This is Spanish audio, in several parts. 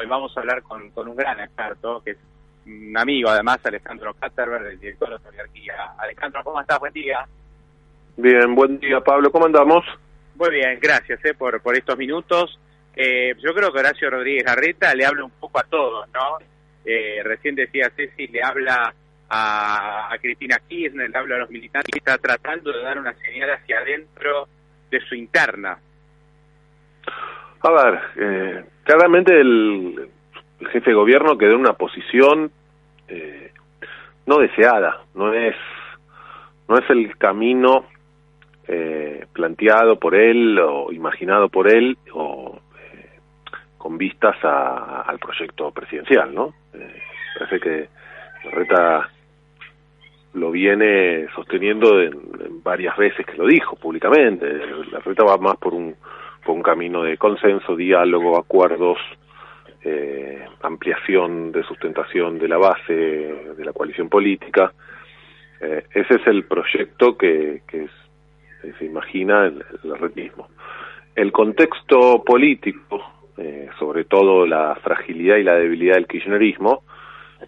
Hoy vamos a hablar con, con un gran experto, que es un amigo además, Alejandro Katterberg, el director de la Oligarquía. Alejandro, ¿cómo estás? Buen día. Bien, buen día Pablo, ¿cómo andamos? Muy bien, gracias eh, por, por estos minutos. Eh, yo creo que Horacio Rodríguez Garreta le habla un poco a todos, ¿no? Eh, recién decía Ceci, le habla a, a, Cristina Kirchner, le habla a los militantes, está tratando de dar una señal hacia adentro de su interna. A ver, eh, claramente el, jefe de gobierno quedó en una posición eh, no deseada, no es, no es el camino eh, planteado por él o imaginado por él o eh, con vistas a, al proyecto presidencial, ¿no? Eh, parece que Reta lo viene sosteniendo en, en, varias veces que lo dijo públicamente. La Reta va más por un, por un camino de consenso, diálogo, acuerdos, eh, ampliación de sustentación de la base de la coalición política. Eh, ese es el proyecto que, que se imagina el, el retismo. El contexto político, eh, sobre todo la fragilidad y la debilidad del kirchnerismo,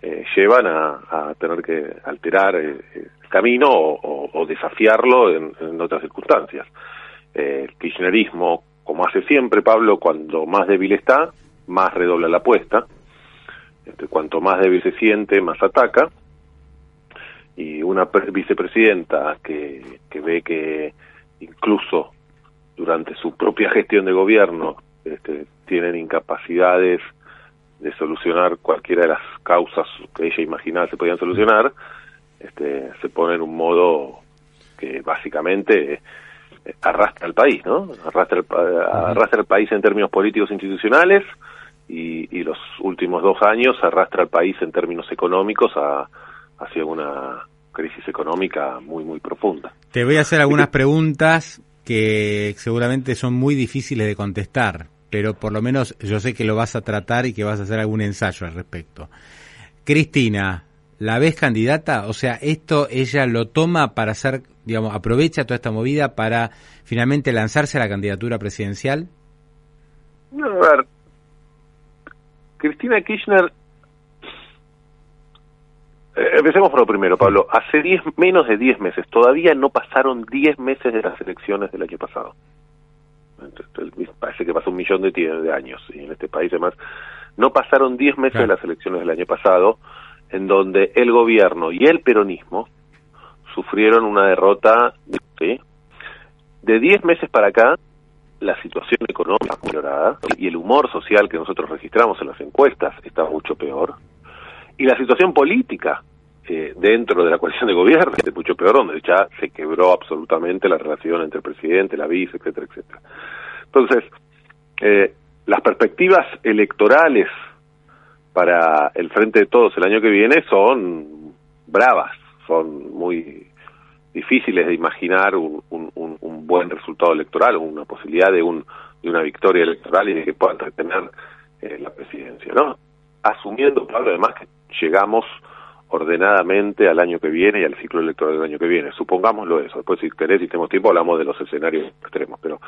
eh, llevan a, a, tener que alterar el camino o, desafiarlo en, en, otras circunstancias. El kirchnerismo, como hace siempre Pablo, cuando más débil está, más redobla la apuesta. Este, cuanto más débil se siente, más ataca y una vicepresidenta que, que ve que incluso durante su propia gestión de gobierno este, tienen incapacidades de solucionar cualquiera de las causas que ella imaginaba se podían solucionar, este, se pone en un modo que básicamente arrastra al país, ¿no? Arrastra el, arrastra el país en términos políticos e institucionales y, y los últimos dos años arrastra al país en términos económicos a hacia una crisis económica muy, muy profunda. Te voy a hacer algunas preguntas que seguramente son muy difíciles de contestar, pero por lo menos yo sé que lo vas a tratar y que vas a hacer algún ensayo al respecto. Cristina, ¿la ves candidata? O sea, esto ella lo toma para hacer, digamos, aprovecha toda esta movida para finalmente lanzarse a la candidatura presidencial? No, a ver, Cristina Kirchner eh, empecemos por lo primero, Pablo. Hace diez, menos de 10 meses, todavía no pasaron 10 meses de las elecciones del año pasado. Entonces, parece que pasó un millón de, de años y en este país además no pasaron 10 meses claro. de las elecciones del año pasado en donde el gobierno y el peronismo sufrieron una derrota de 10 meses para acá la situación económica mejorada y el humor social que nosotros registramos en las encuestas está mucho peor y la situación política eh, dentro de la coalición de gobierno es mucho peor, donde ya se quebró absolutamente la relación entre el presidente, la vice, etcétera, etcétera. Entonces, eh, las perspectivas electorales para el Frente de Todos el año que viene son bravas, son muy difíciles de imaginar un, un, un buen resultado electoral, una posibilidad de, un, de una victoria electoral y de que puedan retener eh, la presidencia, ¿no? Asumiendo, Pablo, además que llegamos ordenadamente al año que viene y al ciclo electoral del año que viene. Supongámoslo eso. Después, si querés y tenemos tiempo, hablamos de los escenarios extremos. Pero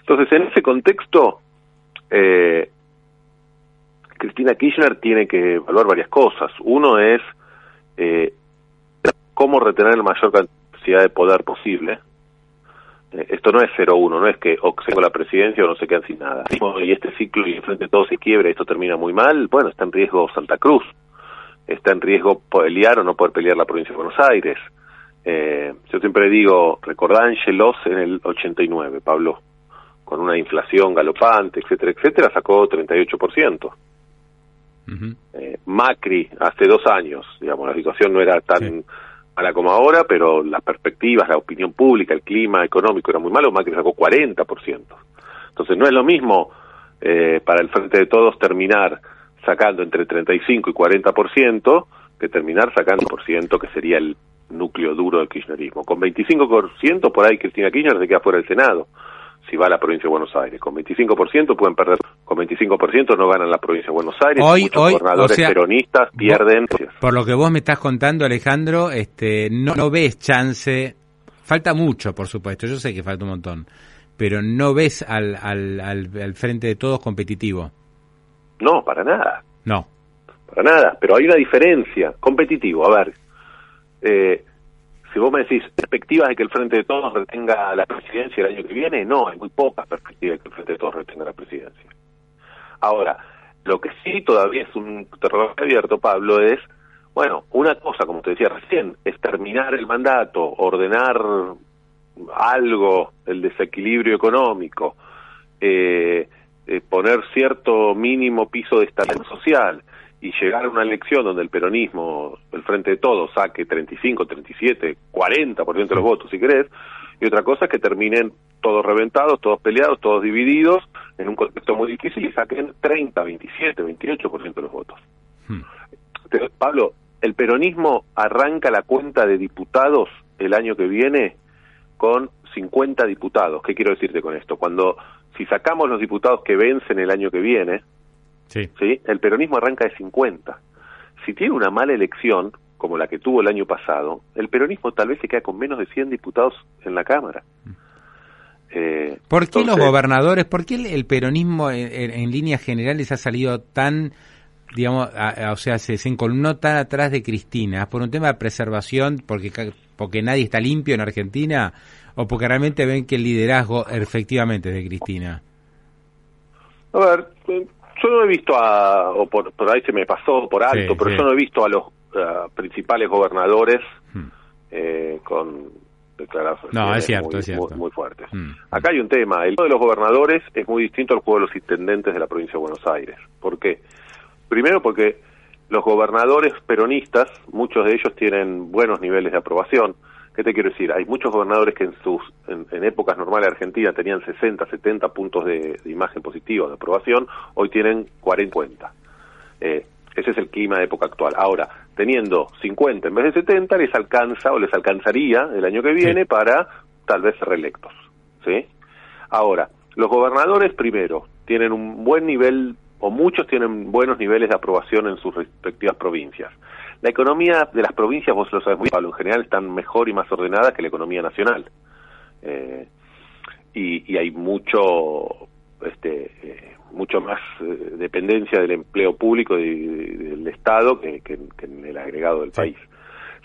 Entonces, en ese contexto, eh, Cristina Kirchner tiene que evaluar varias cosas. Uno es eh, cómo retener la mayor cantidad de poder posible. Eh, esto no es 0-1, no es que o se la presidencia o no se quedan sin nada. Y este ciclo y frente a todo se quiebra y esto termina muy mal, bueno, está en riesgo Santa Cruz está en riesgo pelear o no poder pelear la provincia de Buenos Aires. Eh, yo siempre digo, recordá Angelos en el 89, Pablo, con una inflación galopante, etcétera, etcétera, sacó 38%. Uh -huh. eh, Macri, hace dos años, digamos, la situación no era tan sí. mala como ahora, pero las perspectivas, la opinión pública, el clima económico era muy malo, Macri sacó 40%. Entonces no es lo mismo eh, para el Frente de Todos terminar sacando entre 35 y 40%, que terminar sacando por ciento que sería el núcleo duro del kirchnerismo. Con 25% por ahí Cristina Kirchner se queda fuera del Senado, si va a la provincia de Buenos Aires. Con 25% pueden perder, con 25% no ganan la provincia de Buenos Aires, hoy, muchos hoy, gobernadores o sea, peronistas pierden. Vos, por lo que vos me estás contando, Alejandro, este, no, no ves chance, falta mucho, por supuesto, yo sé que falta un montón, pero no ves al, al, al, al frente de todos competitivo. No, para nada. No. Para nada, pero hay una diferencia. Competitivo, a ver. Eh, si vos me decís perspectivas de que el Frente de Todos retenga la presidencia el año que viene, no, hay muy pocas perspectivas de que el Frente de Todos retenga la presidencia. Ahora, lo que sí todavía es un terror abierto, Pablo, es, bueno, una cosa, como te decía recién, es terminar el mandato, ordenar algo, el desequilibrio económico, eh, eh, poner cierto mínimo piso de estabilidad social y llegar a una elección donde el peronismo, el Frente de Todos, saque 35, 37, 40% de los votos, si querés, y otra cosa es que terminen todos reventados, todos peleados, todos divididos, en un contexto muy difícil y saquen 30, 27, 28% de los votos. Hmm. Pablo, el peronismo arranca la cuenta de diputados el año que viene con 50 diputados. ¿Qué quiero decirte con esto? Cuando, si sacamos los diputados que vencen el año que viene, sí. el peronismo arranca de 50. Si tiene una mala elección, como la que tuvo el año pasado, el peronismo tal vez se queda con menos de 100 diputados en la Cámara. Eh, ¿Por qué los gobernadores, por qué el, peronismo en, líneas generales ha salido tan, digamos, o sea, se, se encolumnó tan atrás de Cristina? ¿Por un tema de preservación, porque, porque nadie está limpio en Argentina? ¿O porque realmente ven que el liderazgo efectivamente es de Cristina? A ver, eh, yo no he visto a, o por, ahí se me pasó por alto, pero yo no he visto a los principales gobernadores hmm. eh, con declaraciones muy, fuertes. Hmm. Acá hay un tema, el juego de los gobernadores es muy distinto al juego de los intendentes de la provincia de Buenos Aires. ¿Por qué? Primero porque los gobernadores peronistas, muchos de ellos tienen buenos niveles de aprobación. ¿Qué te quiero decir? Hay muchos gobernadores que en sus en, épocas normales de Argentina tenían 60, 70 puntos de, imagen positiva, de aprobación, hoy tienen 40. Eh, ese es el clima de época actual. Ahora, teniendo 50 en vez de 70, les alcanza o les alcanzaría el año que viene para tal vez ser reelectos. ¿sí? Ahora, los gobernadores primero tienen un buen nivel o muchos tienen buenos niveles de aprobación en sus respectivas provincias. La economía de las provincias, vos lo sabes muy bien, en general están mejor y más ordenadas que la economía nacional. Eh, y, y, hay mucho este, eh, mucho más eh, dependencia del empleo público y, del Estado que, en el agregado del país.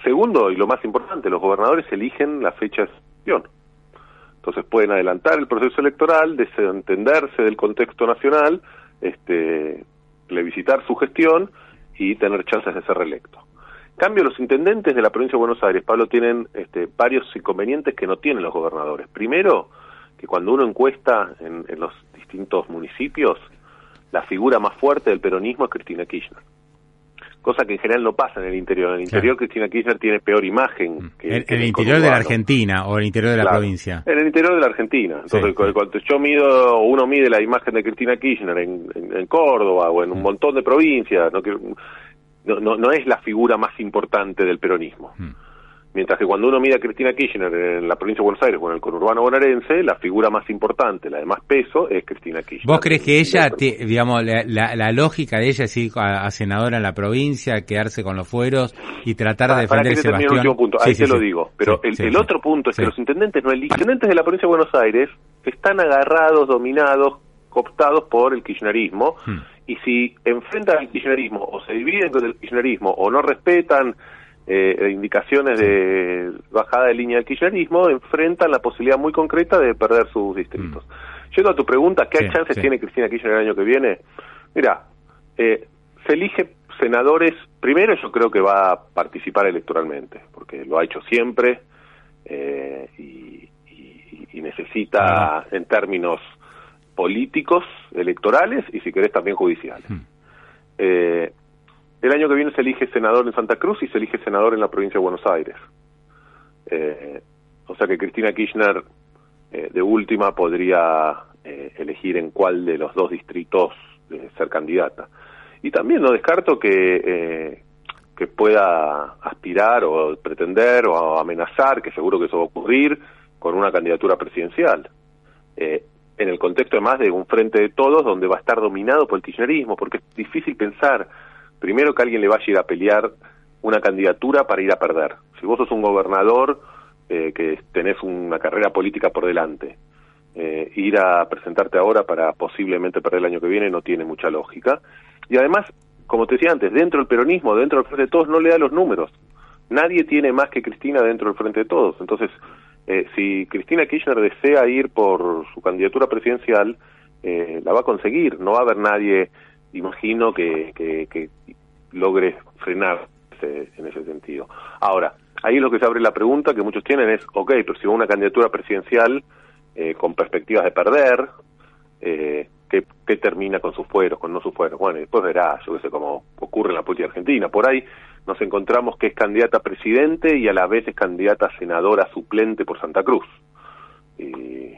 Segundo, y lo más importante, los gobernadores eligen la fecha de sesión. Entonces pueden adelantar el proceso electoral, desentenderse del contexto nacional, este, plebiscitar su gestión y tener chances de ser reelecto. En cambio, los intendentes de la provincia de Buenos Aires, Pablo, tienen este, varios inconvenientes que no tienen los gobernadores. Primero, que cuando uno encuesta en, los distintos municipios, la figura más fuerte del peronismo es Cristina Kirchner. Cosa que en general no pasa en el interior. En el interior Cristina Kirchner tiene peor imagen. Mm. Que, ¿En, el interior de la Argentina o en el interior de la provincia? En el interior de la Argentina. Entonces, cuando yo mido, uno mide la imagen de Cristina Kirchner en, Córdoba o en un mm. montón de provincias, no, no, no, es la figura más importante del peronismo. Mm. Mientras que cuando uno mira a Cristina Kirchner en la provincia de Buenos Aires o en el conurbano bonaerense, la figura más importante, la de más peso, es Cristina Kirchner. ¿Vos crees que ella, digamos, la, lógica de ella es ir a, senadora en la provincia, quedarse con los fueros y tratar de defender ese bastión? El punto. Ahí te lo digo. Pero el, otro punto es que los intendentes no. Los intendentes de la provincia de Buenos Aires están agarrados, dominados, cooptados por el kirchnerismo. Hmm. Y si enfrentan al kirchnerismo o se dividen con el kirchnerismo o no respetan eh, indicaciones de bajada de línea del kirchnerismo enfrentan la posibilidad muy concreta de perder sus distritos. Mm. Yendo a tu pregunta, ¿qué chances tiene Cristina Kirchner el año que viene? Mira, eh, se elige senadores, primero yo creo que va a participar electoralmente, porque lo ha hecho siempre eh, y, necesita en términos políticos, electorales y si querés también judiciales. Mm. Eh, el año que viene se elige senador en Santa Cruz y se elige senador en la provincia de Buenos Aires. Eh, o sea que Cristina Kirchner, eh, de última, podría elegir en cuál de los dos distritos ser candidata. Y también no descarto que, que pueda aspirar o pretender o amenazar, que seguro que eso va a ocurrir, con una candidatura presidencial. En el contexto además de un frente de todos donde va a estar dominado por el kirchnerismo, porque es difícil pensar primero que alguien le vaya a ir a pelear una candidatura para ir a perder. Si vos sos un gobernador eh, que tenés una carrera política por delante, eh, ir a presentarte ahora para posiblemente perder el año que viene no tiene mucha lógica. y además, como te decía antes, dentro del peronismo, dentro del Frente de Todos, no le da los números. Nadie tiene más que Cristina dentro del Frente de Todos. Entonces, eh, si Cristina Kirchner desea ir por su candidatura presidencial, eh, la va a conseguir. No va a haber nadie, imagino, que, que, logre frenar en ese sentido. Ahora, ahí lo que se abre la pregunta que muchos tienen es, ok, pero si va una candidatura presidencial eh, con perspectivas de perder, eh, ¿qué, termina con sus fueros, con no sus fueros? Bueno, después verá, yo qué sé, cómo ocurre en la política argentina. Por ahí nos encontramos que es candidata a presidente y a la vez es candidata a senadora suplente por Santa Cruz. Y,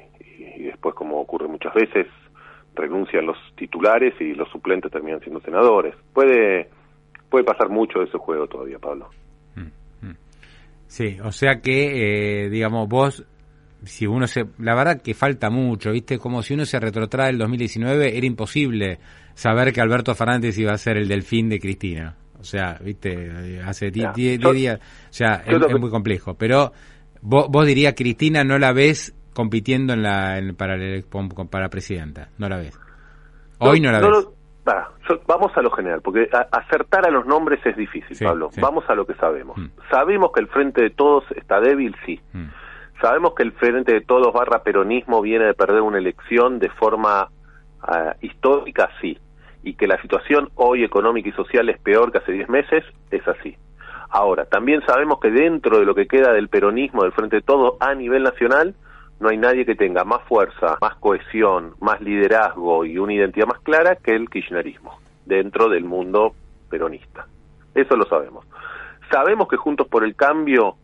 después, como ocurre muchas veces, renuncian los titulares y los suplentes terminan siendo senadores. Puede, puede pasar mucho de ese juego todavía, Pablo. Mm, mm. Sí, o sea que, eh, digamos, vos, si uno se, la verdad que falta mucho, ¿viste? Como si uno se retrotrae el 2019, era imposible saber que Alberto Fernández iba a ser el delfín de Cristina. O sea, viste, hace 10 días, o sea, es, muy complejo. Pero vos, vos dirías, Cristina, no la ves compitiendo en la para, para presidenta, no la ves. Hoy no, la ves. vamos a lo general, porque acertar a los nombres es difícil, Pablo. Vamos a lo que sabemos. Mm. Sabemos que el Frente de Todos está débil, sí. Mm. Sabemos que el Frente de Todos barra peronismo viene de perder una elección de forma ah, histórica, sí y que la situación hoy económica y social es peor que hace 10 meses, es así. Ahora, también sabemos que dentro de lo que queda del peronismo, del Frente de Todo a nivel nacional, no hay nadie que tenga más fuerza, más cohesión, más liderazgo y una identidad más clara que el kirchnerismo, dentro del mundo peronista. Eso lo sabemos. Sabemos que Juntos por el Cambio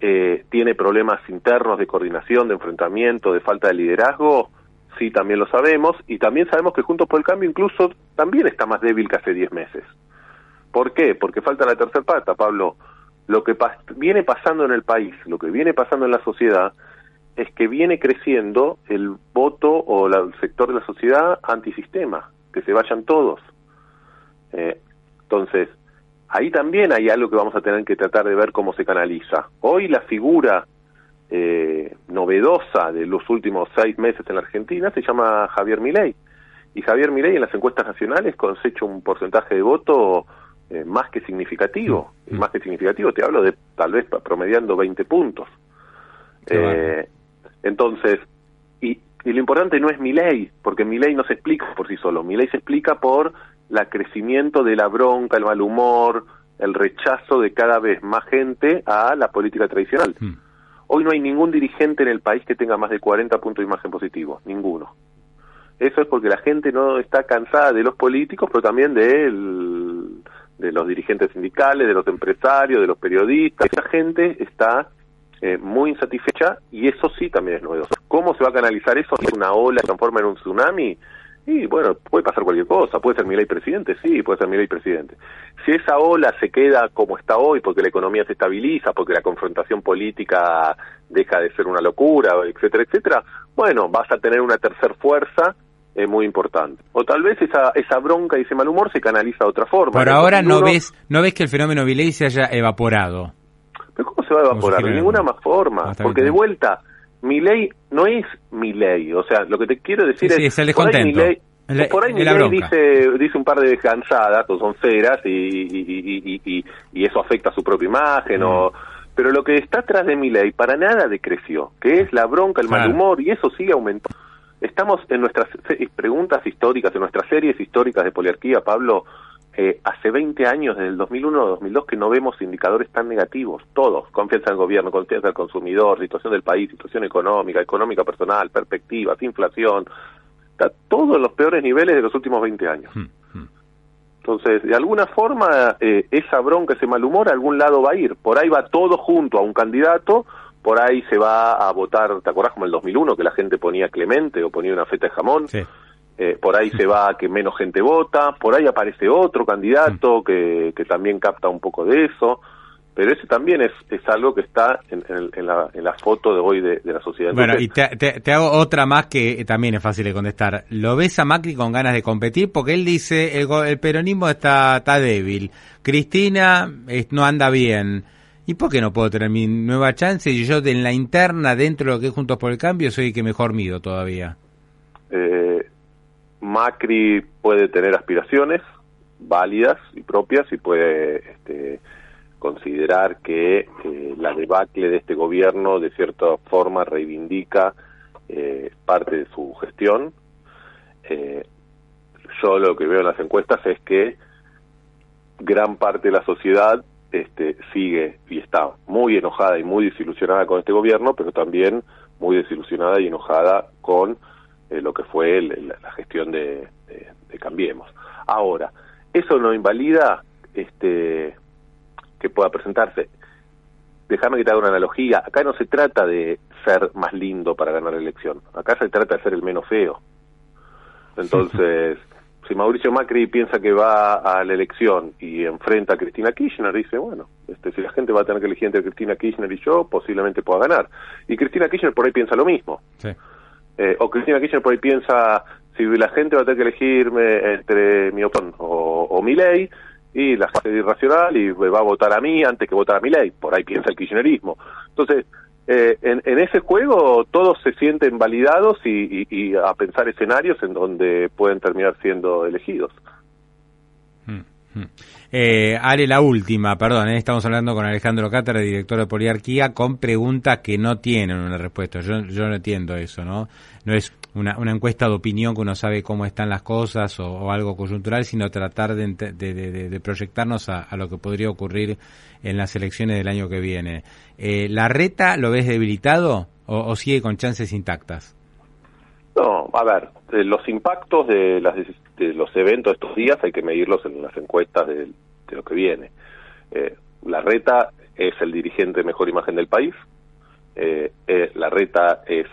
eh, tiene problemas internos de coordinación, de enfrentamiento, de falta de liderazgo, sí también lo sabemos, y también sabemos que Juntos por el Cambio incluso también está más débil que hace 10 meses. ¿Por qué? Porque falta la tercera pata, Pablo. Lo que viene pasando en el país, lo que viene pasando en la sociedad, es que viene creciendo el voto o el sector de la sociedad antisistema, que se vayan todos. Eh, entonces, ahí también hay algo que vamos a tener que tratar de ver cómo se canaliza. Hoy la figura eh, novedosa de los últimos seis meses en la Argentina se llama Javier Milei. Y Javier Milei en las encuestas nacionales cosecha un porcentaje de voto eh, más que significativo. Mm. Más que significativo, te hablo de tal vez promediando 20 puntos. Eh, entonces, y, y, lo importante no es Milei, porque Milei no se explica por sí solo. Milei se explica por el crecimiento de la bronca, el mal humor, el rechazo de cada vez más gente a la política tradicional. Mm. Hoy no hay ningún dirigente en el país que tenga más de 40 puntos de imagen positivo, ninguno. Eso es porque la gente no está cansada de los políticos, pero también de, de los dirigentes sindicales, de los empresarios, de los periodistas. Esa gente está eh, muy insatisfecha y eso sí también es novedoso. ¿Cómo se va a canalizar eso? ¿Es una ola se transforma en un tsunami? Y bueno, puede pasar cualquier cosa, puede ser mi ley presidente, sí, puede ser mi ley presidente. Si esa ola se queda como está hoy, porque la economía se estabiliza, porque la confrontación política deja de ser una locura, etcétera, etcétera, bueno, vas a tener una tercera fuerza eh, muy importante. O tal vez esa, esa bronca y ese mal humor se canaliza de otra forma. Por ahora no ves no ves que el fenómeno Viley se haya evaporado. ¿Pero cómo se va a evaporar? De ninguna más forma. porque de vuelta, mi ley no es mi ley, o sea, lo que te quiero decir es... el descontento. Por ahí mi ley dice, dice un par de cansadas, o son ceras, y, y, y, y, eso afecta a su propia imagen, o, mm. pero lo que está atrás de mi ley para nada decreció, que es la bronca, el mal humor, y eso sigue aumentando. Estamos en nuestras preguntas históricas, en nuestras series históricas de poliarquía, Pablo, eh, hace 20 años, desde el 2001 o 2002, que no vemos indicadores tan negativos, todos, confianza en el gobierno, confianza del consumidor, situación del país, situación económica, económica personal, perspectivas, inflación, está todo en los peores niveles de los últimos 20 años. Hmm, hmm. Entonces, de alguna forma, eh, esa bronca, ese mal humor, a algún lado va a ir. Por ahí va todo junto a un candidato, por ahí se va a votar, ¿te acordás como el 2001 que la gente ponía Clemente o ponía una feta de jamón? Sí. Eh, por ahí se va a que menos gente vota, por ahí aparece otro candidato mm. que, que también capta un poco de eso, pero ese también es, es algo que está en, en, la, en la, foto de hoy de, la sociedad. Bueno, y te, te, hago otra más que también es fácil de contestar. ¿Lo ves a Macri con ganas de competir? Porque él dice, el, el peronismo está, está débil, Cristina no anda bien. ¿Y por qué no puedo tener mi nueva chance? Y yo en la interna, dentro de lo que es Juntos por el Cambio, soy el que mejor mido todavía. Eh, Macri puede tener aspiraciones, válidas y propias y puede este, considerar que eh, la debacle de este gobierno de cierta forma reivindica eh, parte de su gestión. Eh, yo lo que veo en las encuestas es que gran parte de la sociedad este, sigue y está muy enojada y muy desilusionada con este gobierno, pero también muy desilusionada y enojada con eh, lo que fue la gestión de, Cambiemos. Ahora, eso no invalida este, que pueda presentarse. Déjame que te haga una analogía. Acá no se trata de ser más lindo para ganar la elección. Acá se trata de ser el menos feo. Entonces, si Mauricio Macri piensa que va a la elección y enfrenta a Cristina Kirchner, dice, bueno, este, si la gente va a tener que elegir entre Cristina Kirchner y yo, posiblemente pueda ganar. Y Cristina Kirchner por ahí piensa lo mismo. Eh, o Cristina Kirchner por ahí piensa, si la gente va a tener que elegirme entre mi opción o, mi ley, y la gente es irracional y va a votar a mí antes que votar a mi ley. Por ahí piensa el kirchnerismo. Entonces, eh, en, ese juego todos se sienten validados y, a pensar escenarios en donde pueden terminar siendo elegidos. Mm, mm. Eh, Ale, la última, perdón, eh, estamos hablando con Alejandro Cátar, director de Poliarquía, con preguntas que no tienen una respuesta. Yo, yo no entiendo eso, ¿no? No es una, una encuesta de opinión que uno sabe cómo están las cosas o, algo coyuntural, sino tratar de, de, proyectarnos a, lo que podría ocurrir en las elecciones del año que viene. Eh, ¿La reta lo ves debilitado o, sigue con chances intactas? No, a ver, eh, los impactos de, las, de los eventos de estos días hay que medirlos en las encuestas de, lo que viene. Eh, la reta es el dirigente de mejor imagen del país, la reta es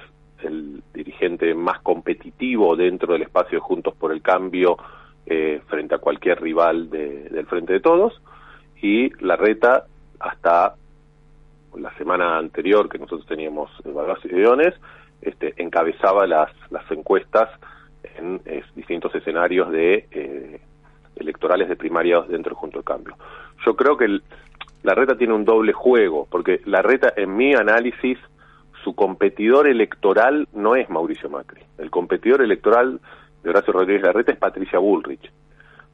el dirigente más competitivo dentro del espacio Juntos por el Cambio eh, frente a cualquier rival del Frente de Todos y la reta hasta la semana anterior que nosotros teníamos evaluaciones este, encabezaba las, las encuestas en distintos escenarios de eh, electorales de primarias dentro del Junto al Cambio. Yo creo que la reta tiene un doble juego, porque la reta, en mi análisis, su competidor electoral no es Mauricio Macri. El competidor electoral de Horacio Rodríguez Larreta es Patricia Bullrich,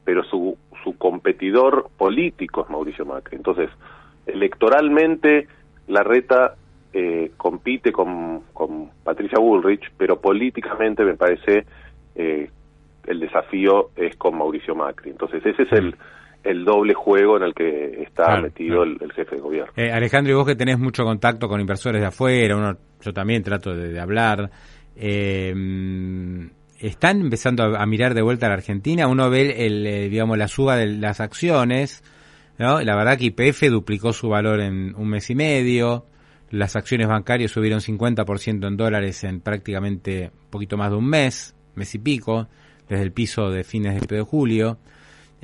pero su, su competidor político es Mauricio Macri. Entonces, electoralmente Larreta eh, compite con, con, Patricia Bullrich, pero políticamente me parece eh, el desafío es con Mauricio Macri. Entonces, ese es el el doble juego en el que está metido El, jefe de gobierno. Eh, Alejandro, y vos que tenés mucho contacto con inversores de afuera, uno, yo también trato de, hablar, eh, ¿están empezando a, mirar de vuelta a la Argentina? Uno ve, el, eh, digamos, la suba de las acciones, ¿no? La verdad que IPF duplicó su valor en un mes y medio, las acciones bancarias subieron 50% en dólares en prácticamente un poquito más de un mes, mes y pico, desde el piso de fines de julio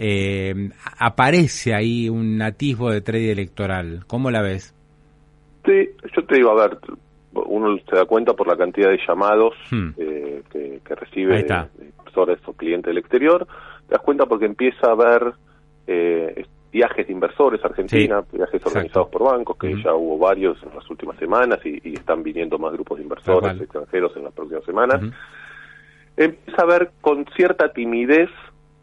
eh, aparece ahí un atisbo de trade electoral. ¿Cómo la ves? Sí, yo te digo, a ver, uno se da cuenta por la cantidad de llamados hmm. eh, que, recibe inversores o clientes del exterior, te das cuenta porque empieza a haber eh, viajes de inversores a Argentina, viajes organizados por bancos, que ya hubo varios en las últimas semanas y, están viniendo más grupos de inversores extranjeros en las próximas semanas. Empieza a ver con cierta timidez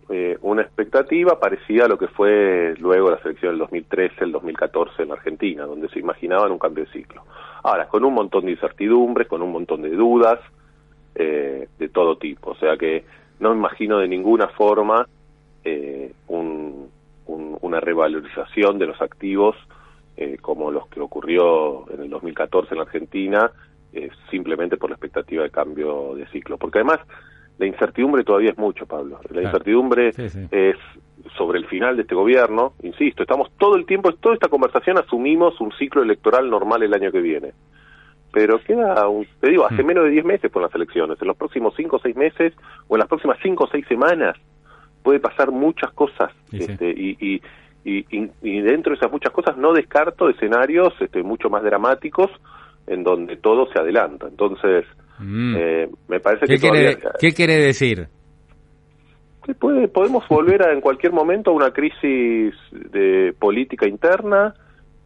eh, una expectativa parecida a lo que fue luego la selección del 2013, el 2014 en Argentina, donde se imaginaban un cambio de ciclo. Ahora, con un montón de incertidumbres, con un montón de dudas eh, de todo tipo. O sea que no imagino de ninguna forma eh, una revalorización de los activos como los que ocurrió en el 2014 en Argentina, simplemente por la expectativa de cambio de ciclo. Porque además, la incertidumbre todavía es mucho, Pablo. La incertidumbre es sobre el final de este gobierno, insisto, estamos todo el tiempo, toda esta conversación asumimos un ciclo electoral normal el año que viene. Pero queda, un, te digo, hace mm. menos de 10 meses con las elecciones. En los próximos 5 o 6 meses, o en las próximas 5 o 6 semanas, puede pasar muchas cosas. este, y, y, y, y, dentro de esas muchas cosas no descarto escenarios este, mucho más dramáticos en donde todo se adelanta. Entonces, Mm. Eh, me parece ¿Qué que quiere, ¿Qué quiere decir? puede, podemos volver a, en cualquier momento a una crisis de política interna,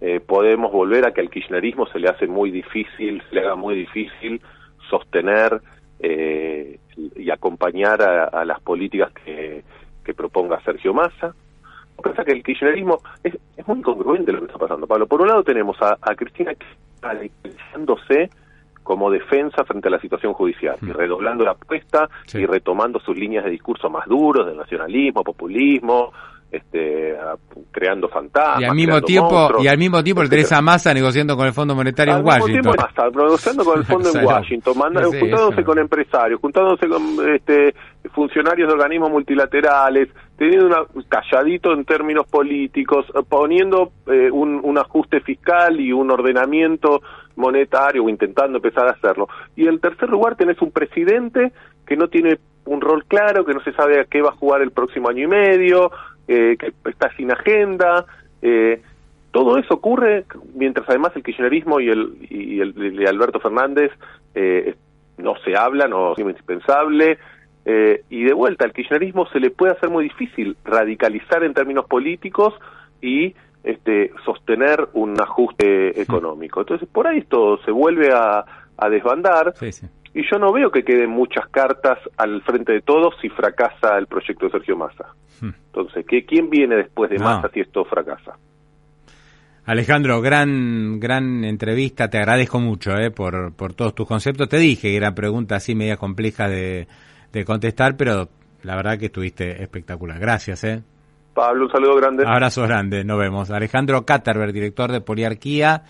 eh, podemos volver a que al kirchnerismo se le hace muy difícil, se le haga muy difícil sostener eh, y acompañar a, las políticas que, que proponga Sergio Massa. Pasa que el kirchnerismo es, es muy incongruente lo que está pasando, Pablo. Por un lado tenemos a, a Cristina radicalizándose como defensa frente a la situación judicial y mm. redoblando la apuesta y retomando sus líneas de discurso más duros del nacionalismo, populismo, este, creando fantasmas. Y al mismo tiempo, y al mismo tiempo el Teresa Massa negociando con el Fondo Monetario en Washington. negociando con el Fondo en Washington, juntándose con empresarios, juntándose con este, funcionarios de organismos multilaterales, teniendo un calladito en términos políticos, poniendo eh, un, un ajuste fiscal y un ordenamiento monetario o intentando empezar a hacerlo. Y en tercer lugar tenés un presidente que no tiene un rol claro, que no se sabe a qué va a jugar el próximo año y medio, eh, que está sin agenda. Eh, todo eso ocurre mientras además el kirchnerismo y el, y el de Alberto Fernández eh, no se hablan o es indispensable. Eh, y de vuelta, al kirchnerismo se le puede hacer muy difícil radicalizar en términos políticos y este, sostener un ajuste económico. Entonces, por ahí esto se vuelve a, a desbandar. Sí, sí y yo no veo que queden muchas cartas al frente de todos si fracasa el proyecto de Sergio Massa. Hmm. Entonces, ¿qué, ¿quién viene después de Massa si esto fracasa? Alejandro, gran gran entrevista, te agradezco mucho eh, por, por todos tus conceptos. Te dije que era pregunta así media compleja de, de contestar, pero la verdad que estuviste espectacular. Gracias. Eh. Pablo, un saludo grande. Abrazo grande, nos vemos. Alejandro Caterberg, director de Poliarquía.